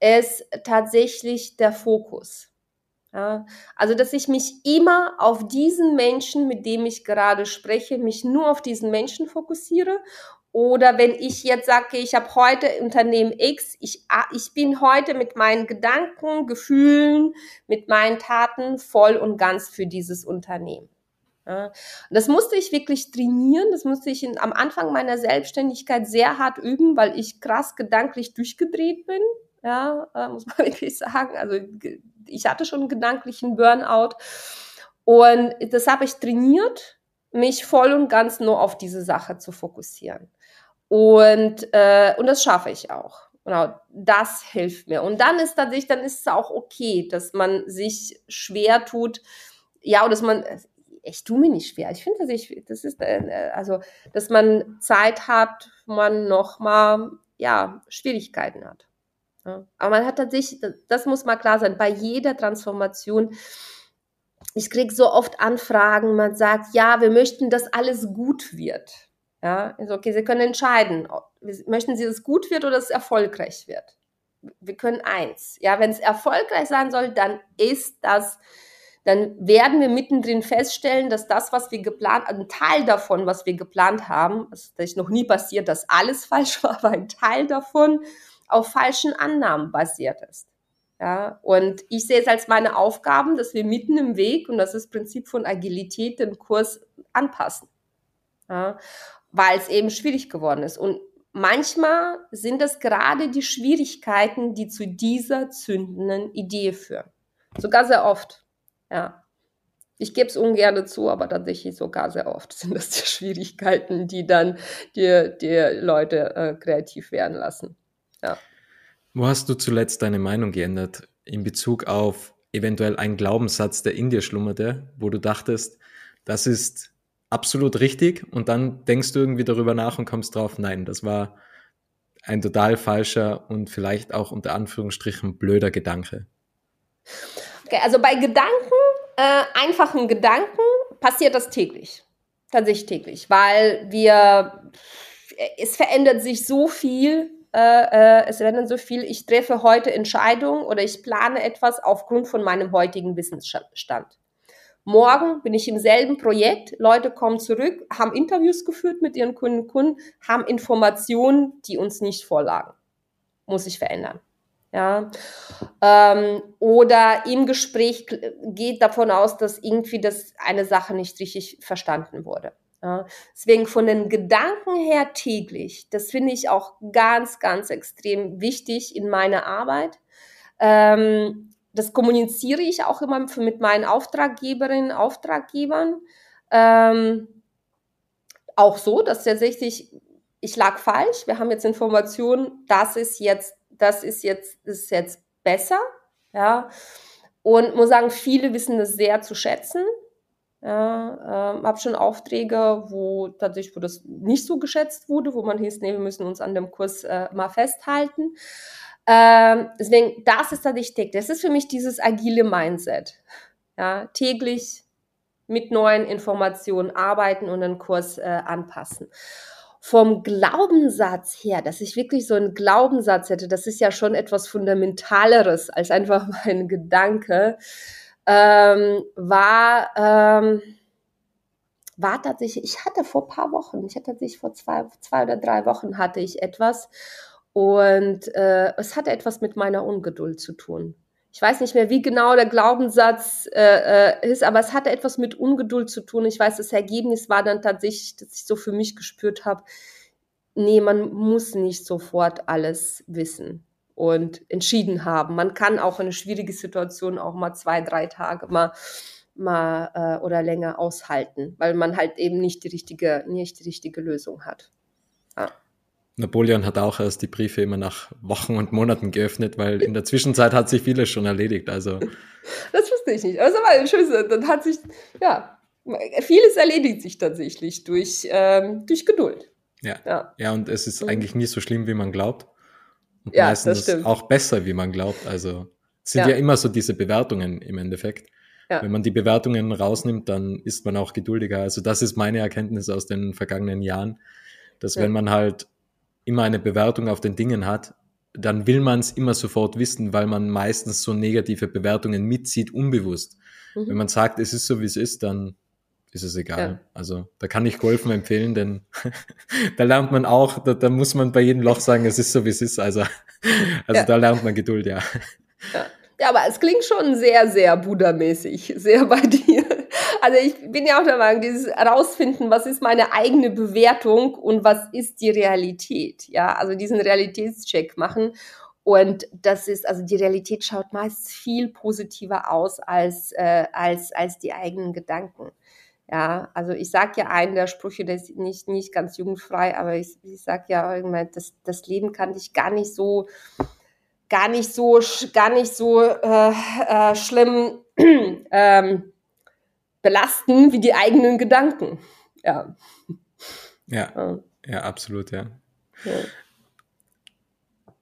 ist tatsächlich der Fokus. Ja, also, dass ich mich immer auf diesen Menschen, mit dem ich gerade spreche, mich nur auf diesen Menschen fokussiere. Oder wenn ich jetzt sage, ich habe heute Unternehmen X, ich, ich bin heute mit meinen Gedanken, Gefühlen, mit meinen Taten voll und ganz für dieses Unternehmen. Ja, das musste ich wirklich trainieren, das musste ich in, am Anfang meiner Selbstständigkeit sehr hart üben, weil ich krass gedanklich durchgedreht bin ja, äh, muss man (laughs) wirklich sagen. Also ich hatte schon einen gedanklichen Burnout und das habe ich trainiert, mich voll und ganz nur auf diese Sache zu fokussieren. Und, äh, und das schaffe ich auch. Genau, das hilft mir. Und dann ist tatsächlich, dann ist es auch okay, dass man sich schwer tut. Ja, und dass man, ich tue mir nicht schwer. Ich finde, dass ich, das ist, äh, also, dass man Zeit hat, wo man nochmal, ja, Schwierigkeiten hat. Aber man hat tatsächlich, das muss mal klar sein, bei jeder Transformation, ich kriege so oft Anfragen, man sagt, ja, wir möchten, dass alles gut wird. Ja, also okay, Sie können entscheiden, möchten Sie, dass es gut wird oder dass es erfolgreich wird. Wir können eins. Ja, wenn es erfolgreich sein soll, dann ist das, dann werden wir mittendrin feststellen, dass das, was wir geplant, ein Teil davon, was wir geplant haben, das ist noch nie passiert, dass alles (laughs) falsch war, aber ein Teil davon auf falschen Annahmen basiert ist. Ja, und ich sehe es als meine Aufgaben, dass wir mitten im Weg, und das ist das Prinzip von Agilität, den Kurs anpassen. Ja, weil es eben schwierig geworden ist. Und manchmal sind es gerade die Schwierigkeiten, die zu dieser zündenden Idee führen. Sogar sehr oft. Ja. Ich gebe es ungern zu, aber tatsächlich sogar sehr oft (laughs) sind das die Schwierigkeiten, die dann die, die Leute äh, kreativ werden lassen. Ja. Wo hast du zuletzt deine Meinung geändert in Bezug auf eventuell einen Glaubenssatz, der in dir schlummerte, wo du dachtest, das ist absolut richtig und dann denkst du irgendwie darüber nach und kommst drauf, nein, das war ein total falscher und vielleicht auch unter Anführungsstrichen blöder Gedanke. Okay, also bei Gedanken, äh, einfachen Gedanken, passiert das täglich. Tatsächlich täglich, weil wir, es verändert sich so viel äh, äh, es werden so viel, ich treffe heute Entscheidungen oder ich plane etwas aufgrund von meinem heutigen Wissensstand. Morgen bin ich im selben Projekt, Leute kommen zurück, haben Interviews geführt mit ihren Kunden, Kunden haben Informationen, die uns nicht vorlagen. Muss ich verändern. Ja. Ähm, oder im Gespräch geht davon aus, dass irgendwie das eine Sache nicht richtig verstanden wurde. Ja, deswegen von den Gedanken her täglich, das finde ich auch ganz, ganz extrem wichtig in meiner Arbeit. Ähm, das kommuniziere ich auch immer mit meinen Auftraggeberinnen, Auftraggebern. Ähm, auch so, dass tatsächlich, ich lag falsch, wir haben jetzt Informationen, das ist jetzt, das ist jetzt, ist jetzt besser, ja. Und muss sagen, viele wissen das sehr zu schätzen. Ja, ähm, habe schon Aufträge, wo tatsächlich, wo das nicht so geschätzt wurde, wo man hieß, nee, wir müssen uns an dem Kurs äh, mal festhalten. Ähm, deswegen, das ist tatsächlich, das ist für mich dieses agile Mindset. Ja, täglich mit neuen Informationen arbeiten und den Kurs äh, anpassen. Vom Glaubenssatz her, dass ich wirklich so einen Glaubenssatz hätte, das ist ja schon etwas Fundamentaleres als einfach (laughs) mein Gedanke ähm, war, ähm, war tatsächlich, ich hatte vor paar Wochen, ich hatte tatsächlich vor zwei, zwei oder drei Wochen hatte ich etwas und äh, es hatte etwas mit meiner Ungeduld zu tun. Ich weiß nicht mehr, wie genau der Glaubenssatz äh, äh, ist, aber es hatte etwas mit Ungeduld zu tun. Ich weiß, das Ergebnis war dann tatsächlich, dass ich so für mich gespürt habe, nee, man muss nicht sofort alles wissen und entschieden haben. Man kann auch eine schwierige Situation auch mal zwei, drei Tage mal mal äh, oder länger aushalten, weil man halt eben nicht die richtige, nicht die richtige Lösung hat. Ja. Napoleon hat auch erst die Briefe immer nach Wochen und Monaten geöffnet, weil in der Zwischenzeit hat sich vieles schon erledigt. Also das wusste ich nicht. War ein schönes, dann hat sich, ja, vieles erledigt sich tatsächlich durch, ähm, durch Geduld. Ja. ja. Ja, und es ist Mhm. eigentlich nie so schlimm, wie man glaubt. Und Ja, meistens das stimmt. auch besser, wie man glaubt. Also es sind Ja. ja. immer so diese Bewertungen im Endeffekt. Ja. Wenn man die Bewertungen rausnimmt, dann ist man auch geduldiger. Also das ist meine Erkenntnis aus den vergangenen Jahren, dass Ja. wenn man halt immer eine Bewertung auf den Dingen hat, dann will man es immer sofort wissen, weil man meistens so negative Bewertungen mitzieht, unbewusst. Mhm. Wenn man sagt, es ist so, wie es ist, dann ist es egal. Ja. Also da kann ich Golfen empfehlen, denn (laughs) da lernt man auch, da, da muss man bei jedem Loch sagen, es ist so, wie es ist. Also, (laughs) also Ja. da lernt man Geduld, ja. Ja, aber es klingt schon sehr, sehr Buddha-mäßig, sehr bei dir. Also ich bin ja auch der Meinung, dieses herausfinden, was ist meine eigene Bewertung und was ist die Realität. Ja, also diesen Realitätscheck machen. Und das ist, also die Realität schaut meist viel positiver aus als, äh, als, als die eigenen Gedanken. Ja, also ich sage ja einen der Sprüche, der ist nicht, nicht ganz jugendfrei, aber ich, ich sage ja irgendwann, das, das Leben kann dich gar nicht so gar nicht so gar nicht so äh, äh, schlimm (clears throat) ähm, belasten wie die eigenen Gedanken. Ja. Ja, ja. ja, absolut, ja. ja.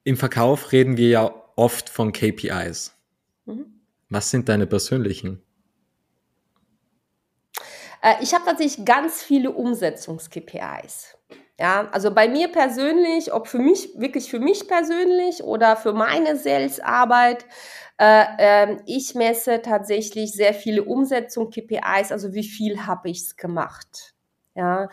Im Verkauf reden wir ja oft von KPIs. Mhm. Was sind deine persönlichen? Äh, ich habe tatsächlich ganz viele Umsetzungs-KPIs. Ja, also bei mir persönlich, ob für mich, wirklich für mich persönlich oder für meine Sales-Arbeit, äh, ähm, ich messe tatsächlich sehr viele Umsetzung KPIs, also wie viel habe ich es gemacht. Ja,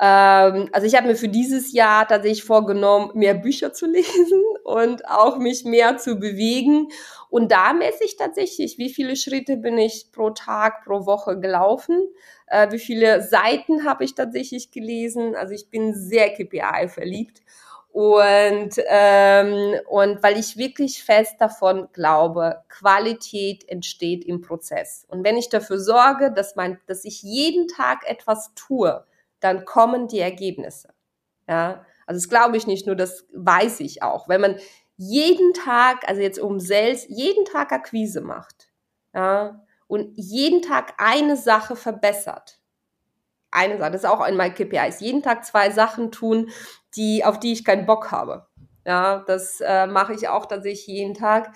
ähm, also ich habe mir für dieses Jahr tatsächlich vorgenommen, mehr Bücher zu (laughs) lesen und auch mich mehr zu bewegen. Und da messe ich tatsächlich, wie viele Schritte bin ich pro Tag, pro Woche gelaufen, äh, wie viele Seiten habe ich tatsächlich gelesen. Also ich bin sehr KPI verliebt. Und, ähm, und weil ich wirklich fest davon glaube, Qualität entsteht im Prozess. Und wenn ich dafür sorge, dass, mein, dass ich jeden Tag etwas tue, dann kommen die Ergebnisse. Ja, also das glaube ich nicht nur, das weiß ich auch. Wenn man jeden Tag, also jetzt um Sales, jeden Tag Akquise macht, ja, und jeden Tag eine Sache verbessert. Eine Sache, das ist auch ein mein KPIs. Jeden Tag zwei Sachen tun, die, auf die ich keinen Bock habe. Ja, das äh, mache ich auch tatsächlich jeden Tag.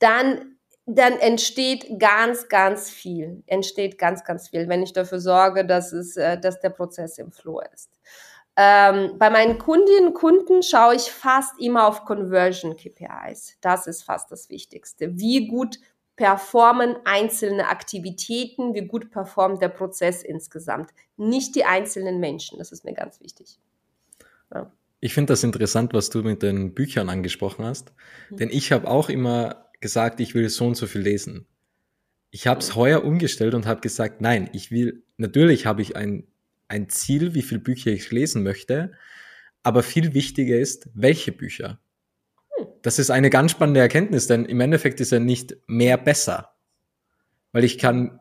Dann, dann entsteht ganz, ganz viel. Entsteht ganz, ganz viel, wenn ich dafür sorge, dass es, äh, dass der Prozess im Flow ist. Ähm, bei meinen Kundinnen und Kunden schaue ich fast immer auf Conversion KPIs. Das ist fast das Wichtigste. Wie gut performen einzelne Aktivitäten, wie gut performt der Prozess insgesamt. Nicht die einzelnen Menschen, das ist mir ganz wichtig. Ja. Ich finde das interessant, was du mit den Büchern angesprochen hast, Mhm. denn ich habe auch immer gesagt, ich will so und so viel lesen. Ich habe es heuer umgestellt und habe gesagt, nein, ich will, natürlich habe ich ein, ein Ziel, wie viele Bücher ich lesen möchte, aber viel wichtiger ist, welche Bücher. Das ist eine ganz spannende Erkenntnis, denn im Endeffekt ist ja nicht mehr besser, weil ich kann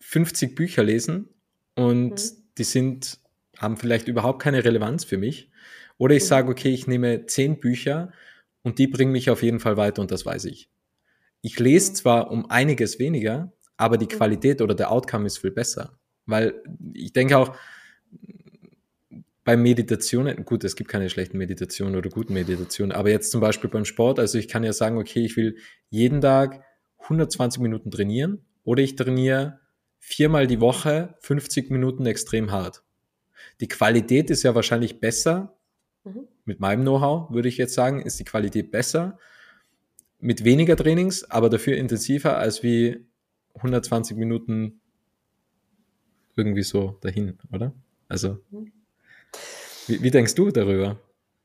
50 Bücher lesen und Mhm. die sind, haben vielleicht überhaupt keine Relevanz für mich. Oder ich Mhm. sage, okay, ich nehme 10 Bücher und die bringen mich auf jeden Fall weiter und das weiß ich. Ich lese Mhm. zwar um einiges weniger, aber die Mhm. Qualität oder der Outcome ist viel besser. Weil ich denke auch, bei Meditationen, gut, es gibt keine schlechten Meditationen oder guten Meditationen, aber jetzt zum Beispiel beim Sport, also ich kann ja sagen, okay, ich will jeden Tag 120 Minuten trainieren oder ich trainiere viermal die Woche 50 Minuten extrem hart. Die Qualität ist ja wahrscheinlich besser, Mhm. mit meinem Know-how würde ich jetzt sagen, ist die Qualität besser, mit weniger Trainings, aber dafür intensiver als wie 120 Minuten irgendwie so dahin, oder? Also, Mhm. Wie, wie denkst du darüber?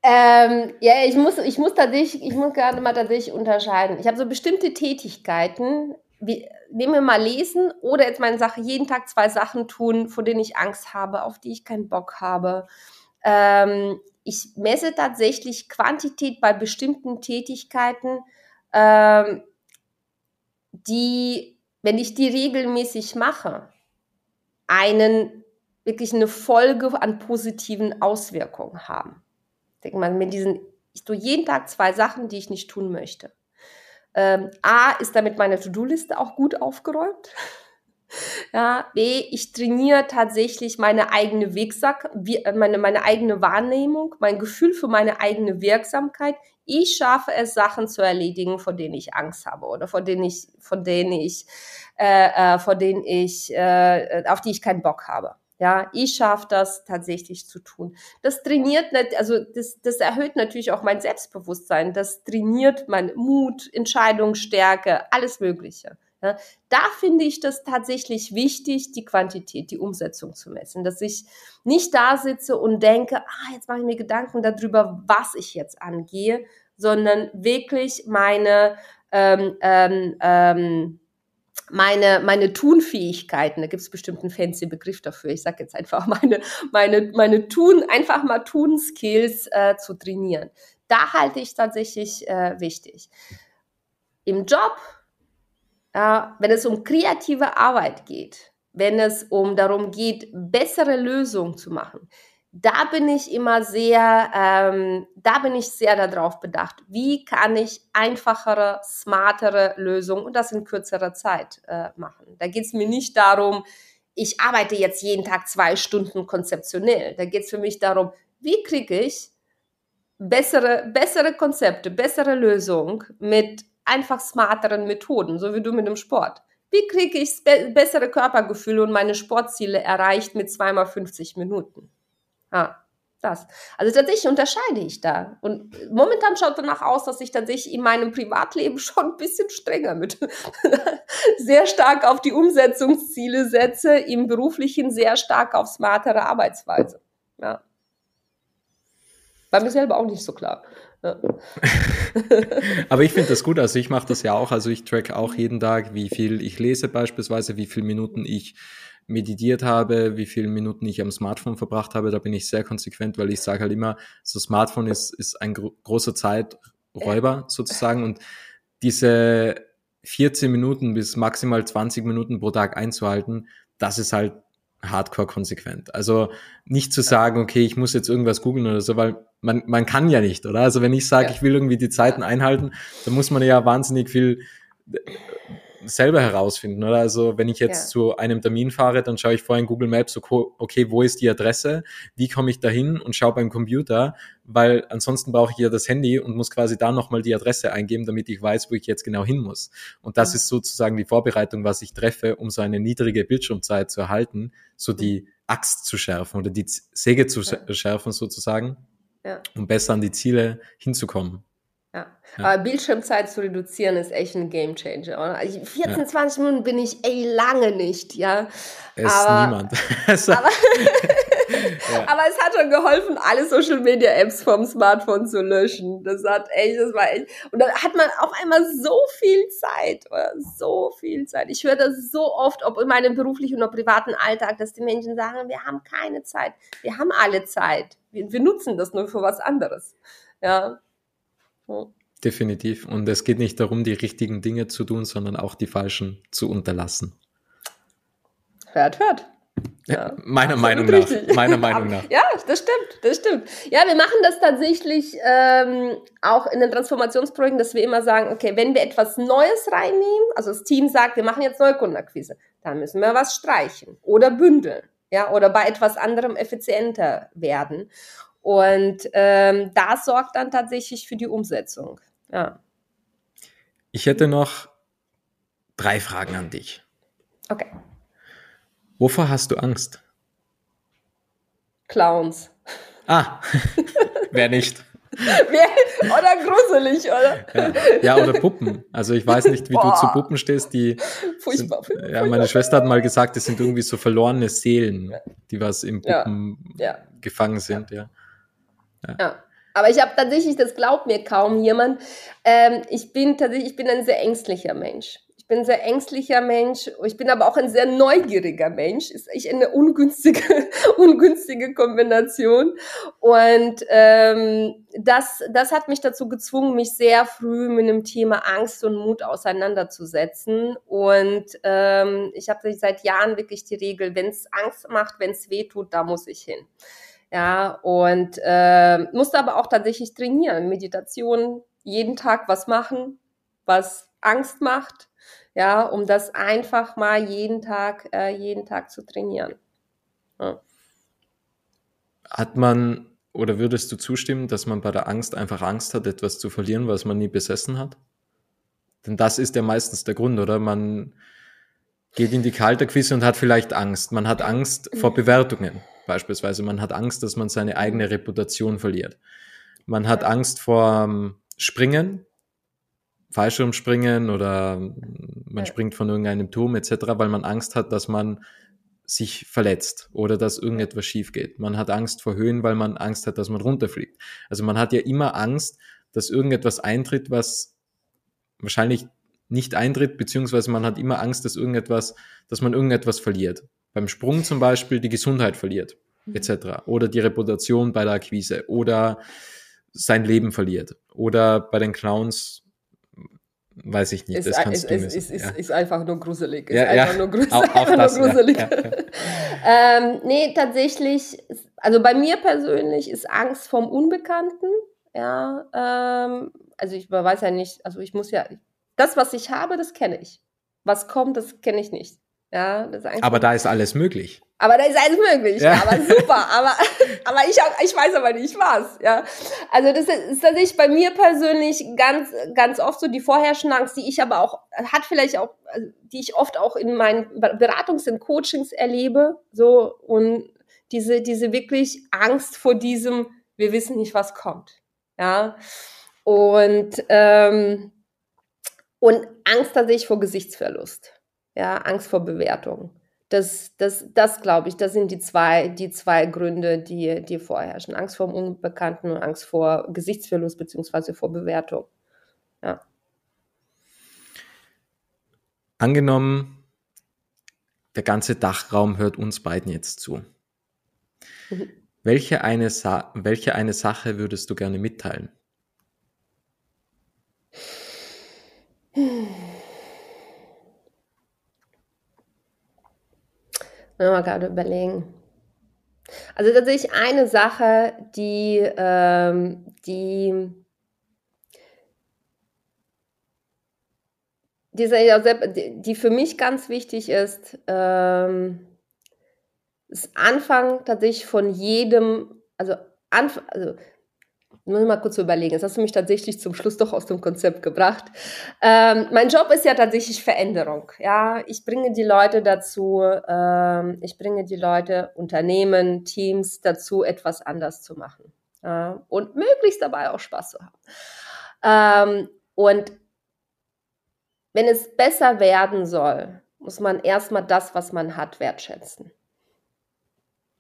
Ähm, ja, ich muss, ich muss tatsächlich, ich muss gerade mal tatsächlich unterscheiden. Ich habe so bestimmte Tätigkeiten, wie, nehmen wir mal lesen oder jetzt meine Sache, jeden Tag zwei Sachen tun, vor denen ich Angst habe, auf die ich keinen Bock habe. Ähm, ich messe tatsächlich Quantität bei bestimmten Tätigkeiten, ähm, die, wenn ich die regelmäßig mache, einen wirklich eine Folge an positiven Auswirkungen haben. Ich denke mal, mit diesen, ich tue jeden Tag zwei Sachen, die ich nicht tun möchte. Ähm, A, ist damit meine To-Do-Liste auch gut aufgeräumt. (laughs) Ja, B, ich trainiere tatsächlich meine eigene Wegsack, äh, meine, meine eigene Wahrnehmung, mein Gefühl für meine eigene Wirksamkeit. Ich schaffe es, Sachen zu erledigen, vor denen ich Angst habe oder vor denen ich, von denen ich, äh, äh, vor denen ich, äh, auf die ich keinen Bock habe. Ja, ich schaffe das tatsächlich zu tun. Das trainiert, also das, das erhöht natürlich auch mein Selbstbewusstsein. Das trainiert mein Mut, Entscheidungsstärke, alles Mögliche. Ja, da finde ich das tatsächlich wichtig, die Quantität, die Umsetzung zu messen, dass ich nicht da sitze und denke, ah, jetzt mache ich mir Gedanken darüber, was ich jetzt angehe, sondern wirklich meine ähm, ähm, ähm, meine, meine Tunfähigkeiten, da gibt es bestimmt einen fancy Begriff dafür, ich sage jetzt einfach (laughs) meine, meine, meine Tun, einfach mal Tun-Skills äh, zu trainieren. Da halte ich tatsächlich äh, wichtig. Im Job ja, wenn es um kreative Arbeit geht, wenn es um darum geht, bessere Lösungen zu machen, da bin ich immer sehr, ähm, da bin ich sehr darauf bedacht, wie kann ich einfachere, smartere Lösungen und das in kürzerer Zeit äh, machen. Da geht es mir nicht darum, ich arbeite jetzt jeden Tag zwei Stunden konzeptionell. Da geht es für mich darum, wie kriege ich bessere, bessere Konzepte, bessere Lösungen mit einfach smarteren Methoden, so wie du mit dem Sport. Wie kriege ich be bessere Körpergefühle und meine Sportziele erreicht mit zweimal 50 Minuten? Ah, das. Also tatsächlich unterscheide ich da. Und momentan schaut danach aus, dass ich tatsächlich in meinem Privatleben schon ein bisschen strenger mit (laughs) sehr stark auf die Umsetzungsziele setze, im beruflichen sehr stark auf smartere Arbeitsweise. Ja. War mir selber auch nicht so klar. (laughs) Aber ich finde das gut. Also ich mache das ja auch. Also ich track auch jeden Tag, wie viel ich lese beispielsweise, wie viele Minuten ich meditiert habe, wie viele Minuten ich am Smartphone verbracht habe. Da bin ich sehr konsequent, weil ich sage halt immer, so Smartphone ist, ist ein gro großer Zeiträuber sozusagen. Und diese 14 Minuten bis maximal 20 Minuten pro Tag einzuhalten, das ist halt hardcore konsequent. Also nicht zu sagen, okay, ich muss jetzt irgendwas googeln oder so, weil man, man kann ja nicht, oder? Also wenn ich sage, ja. ich will irgendwie die Zeiten einhalten, dann muss man ja wahnsinnig viel selber herausfinden, oder? Also wenn ich jetzt ja. zu einem Termin fahre, dann schaue ich vorher in Google Maps, okay, wo ist die Adresse? Wie komme ich dahin? Und schaue beim Computer, weil ansonsten brauche ich ja das Handy und muss quasi da nochmal die Adresse eingeben, damit ich weiß, wo ich jetzt genau hin muss. Und das mhm. ist sozusagen die Vorbereitung, was ich treffe, um so eine niedrige Bildschirmzeit zu erhalten, so die mhm. Axt zu schärfen oder die Säge zu schärfen sozusagen ja. um besser an die Ziele hinzukommen. Ja. ja. aber Bildschirmzeit zu reduzieren ist echt ein Gamechanger. Oder? 14, ja. 20 Minuten bin ich ey lange nicht, ja. Ist niemand. (laughs) aber, (laughs) ja. aber es hat schon geholfen, alle Social Media Apps vom Smartphone zu löschen. Das hat echt, das war echt. Und dann hat man auf einmal so viel Zeit, oder? so viel Zeit. Ich höre das so oft, ob in meinem beruflichen oder privaten Alltag, dass die Menschen sagen, wir haben keine Zeit. Wir haben alle Zeit. Wir, wir nutzen das nur für was anderes. Ja. Definitiv. Und es geht nicht darum, die richtigen Dinge zu tun, sondern auch die falschen zu unterlassen. Hört, hört. Ja, meiner Meinung nach. Meiner Meinung nach. Ja, das stimmt, das stimmt. Ja, wir machen das tatsächlich ähm, auch in den Transformationsprojekten, dass wir immer sagen, okay, wenn wir etwas Neues reinnehmen, also das Team sagt, wir machen jetzt Neukundenakquise, dann müssen wir was streichen oder bündeln, ja, oder bei etwas anderem effizienter werden. Und ähm, das sorgt dann tatsächlich für die Umsetzung. Ja. Ich hätte noch drei Fragen an dich. Okay. Wovor hast du Angst? Clowns. Ah, (laughs) wer nicht? oder gruselig, oder? Ja. ja. oder Puppen. Also ich weiß nicht, wie Boah. du zu Puppen stehst. Die Furchtbar. Sind, ja, meine Schwester hat mal gesagt, das sind irgendwie so verlorene Seelen, die was im Puppen ja. gefangen sind, ja. Ja. Aber ich habe tatsächlich, das glaubt mir kaum jemand. Ähm, ich bin tatsächlich, ich bin ein sehr ängstlicher Mensch. Ich bin ein sehr ängstlicher Mensch. Ich bin aber auch ein sehr neugieriger Mensch. Ist echt eine ungünstige, (laughs) ungünstige Kombination. Und ähm, das, das hat mich dazu gezwungen, mich sehr früh mit dem Thema Angst und Mut auseinanderzusetzen. Und ähm, ich habe seit Jahren wirklich die Regel, wenn es Angst macht, wenn es weh tut, da muss ich hin. Ja, und äh, musste aber auch tatsächlich trainieren. Meditation, jeden Tag was machen, was Angst macht ja, um das einfach mal jeden Tag, äh, jeden Tag zu trainieren. Ja. Hat man oder würdest du zustimmen, dass man bei der Angst einfach Angst hat, etwas zu verlieren, was man nie besessen hat? Denn das ist ja meistens der Grund, oder? Man geht in die Kalterquise und hat vielleicht Angst. Man hat Angst vor Bewertungen beispielsweise. Man hat Angst, dass man seine eigene Reputation verliert. Man hat Angst vor ähm, Springen, Fallschirmspringen oder man springt von irgendeinem Turm etc., weil man Angst hat, dass man sich verletzt oder dass irgendetwas schief geht. Man hat Angst vor Höhen, weil man Angst hat, dass man runterfliegt. Also man hat ja immer Angst, dass irgendetwas eintritt, was wahrscheinlich nicht eintritt, beziehungsweise man hat immer Angst, dass irgendetwas, dass man irgendetwas verliert. Beim Sprung zum Beispiel die Gesundheit verliert, mhm. etc. Oder die Reputation bei der Akquise oder sein Leben verliert. Oder bei den Clowns weiß ich nicht. Ist, das kannst ist, du ist, ist, ist, ja. ist einfach nur gruselig. Ist Ja, einfach ja. nur (laughs) gruselig. Auch- auch das, nur gruselig. ähm, nee, tatsächlich, also bei mir persönlich ist Angst vom Unbekannten. Ja, ähm, also ich weiß ja nicht, also ich muss ja, das, was ich habe, das kenne ich. Was kommt, das kenne ich nicht. Ja, Aber da ist alles möglich. aber da ist alles möglich, Ja. ja. aber super, aber, (laughs) aber ich, hab, ich weiß aber nicht was, ja. Also das ist, ist tatsächlich bei mir persönlich ganz, ganz oft so die vorherrschende Angst, die ich aber auch, hat vielleicht auch, also die ich oft auch in meinen Beratungs- und Coachings erlebe, so, und diese, diese wirklich Angst vor diesem, wir wissen nicht, was kommt, ja. Und, ähm, und Angst tatsächlich vor Gesichtsverlust, ja, Angst vor Bewertung. Das, das, das glaube ich, das sind die zwei, die zwei Gründe, die, die vorherrschen. Angst vor dem Unbekannten und Angst vor Gesichtsverlust beziehungsweise vor Bewertung. Ja. Angenommen, der ganze Dachraum hört uns beiden jetzt zu. Mhm. Welche eine, Sa welche eine Sache würdest du gerne mitteilen? (sighs) Wenn wir gerade überlegen. Also tatsächlich eine Sache, die, ähm, die, die, sehr- die für mich ganz wichtig ist, ähm, ist Anfang tatsächlich von jedem, also, Anf also muss ich mal kurz überlegen, jetzt hast du mich tatsächlich zum Schluss doch aus dem Konzept gebracht. Ähm, mein Job ist ja tatsächlich Veränderung. Ja, ich bringe die Leute dazu, ähm, ich bringe die Leute, Unternehmen, Teams dazu, etwas anders zu machen. Ja, und möglichst dabei auch Spaß zu haben. Ähm, und wenn es besser werden soll, muss man erstmal das, was man hat, wertschätzen.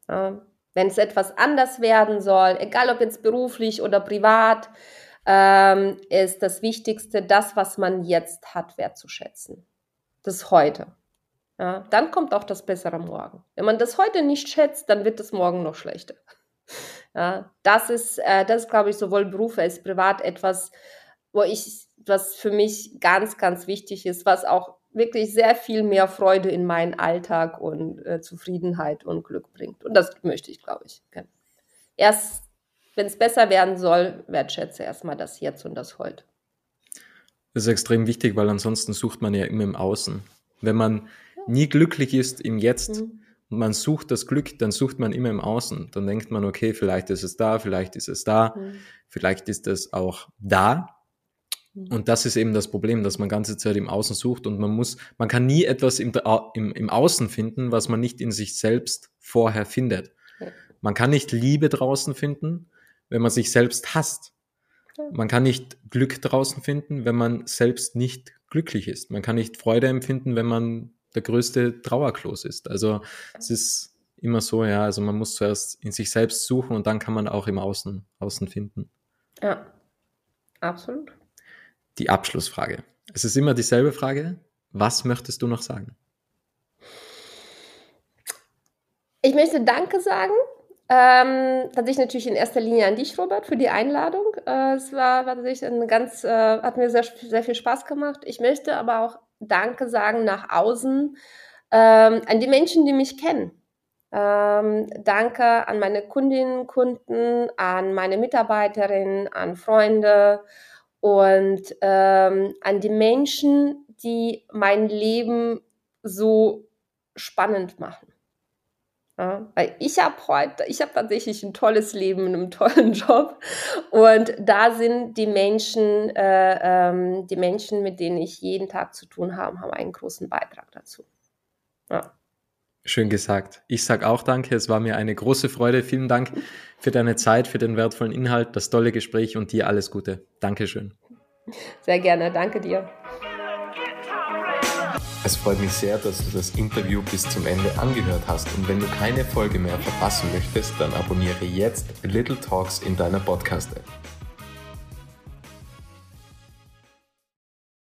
Ja, wenn es etwas anders werden soll, egal ob jetzt beruflich oder privat, ähm, ist das Wichtigste, das, was man jetzt hat, wertzuschätzen. Das heute. Ja, dann kommt auch das bessere Morgen. Wenn man das heute nicht schätzt, dann wird es morgen noch schlechter. Ja, das ist, äh, das ist, glaube ich, sowohl Beruf als privat etwas, wo ich, was für mich ganz, ganz wichtig ist, was auch wirklich sehr viel mehr Freude in meinen Alltag und äh, Zufriedenheit und Glück bringt. Und das möchte ich, glaube ich. gerne. Erst, wenn es besser werden soll, wertschätze erstmal das Jetzt und das Heute. Das ist extrem wichtig, weil ansonsten sucht man ja immer im Außen. Wenn man nie glücklich ist im Jetzt Mhm. und man sucht das Glück, dann sucht man immer im Außen. Dann denkt man, okay, vielleicht ist es da, vielleicht ist es da, Mhm. vielleicht ist es auch da. Mhm. Und das ist eben das Problem, dass man ganze Zeit im Außen sucht und man muss, man kann nie etwas im, im, im Außen finden, was man nicht in sich selbst vorher findet. Man kann nicht Liebe draußen finden, wenn man sich selbst hasst. Man kann nicht Glück draußen finden, wenn man selbst nicht glücklich ist. Man kann nicht Freude empfinden, wenn man der größte Trauerklos ist. Also es ist immer so, ja, also man muss zuerst in sich selbst suchen und dann kann man auch im Außen, Außen finden. Ja, absolut. Die Abschlussfrage. Es ist immer dieselbe Frage. Was möchtest du noch sagen? Ich möchte Danke sagen. Ähm, tatsächlich natürlich in erster Linie an dich, Robert, für die Einladung. Äh, es war, war tatsächlich eine ganz, äh, hat mir sehr, sehr viel Spaß gemacht. Ich möchte aber auch Danke sagen nach außen ähm, an die Menschen, die mich kennen. Ähm, danke an meine Kundinnen, Kunden, an meine Mitarbeiterinnen, an Freunde und ähm, an die Menschen, die mein Leben so spannend machen. Ja, weil ich habe heute, ich habe tatsächlich ein tolles Leben in einem tollen (laughs) Job und da sind die Menschen, äh, ähm, die Menschen, mit denen ich jeden Tag zu tun habe, haben einen großen Beitrag dazu. Ja. Schön gesagt. Ich sage auch danke. Es war mir eine große Freude. Vielen Dank für deine Zeit, für den wertvollen Inhalt, das tolle Gespräch und dir alles Gute. Dankeschön. Sehr gerne. Danke dir. Es freut mich sehr, dass du das Interview bis zum Ende angehört hast und wenn du keine Folge mehr verpassen möchtest, dann abonniere jetzt Little Talks in deiner Podcast-App.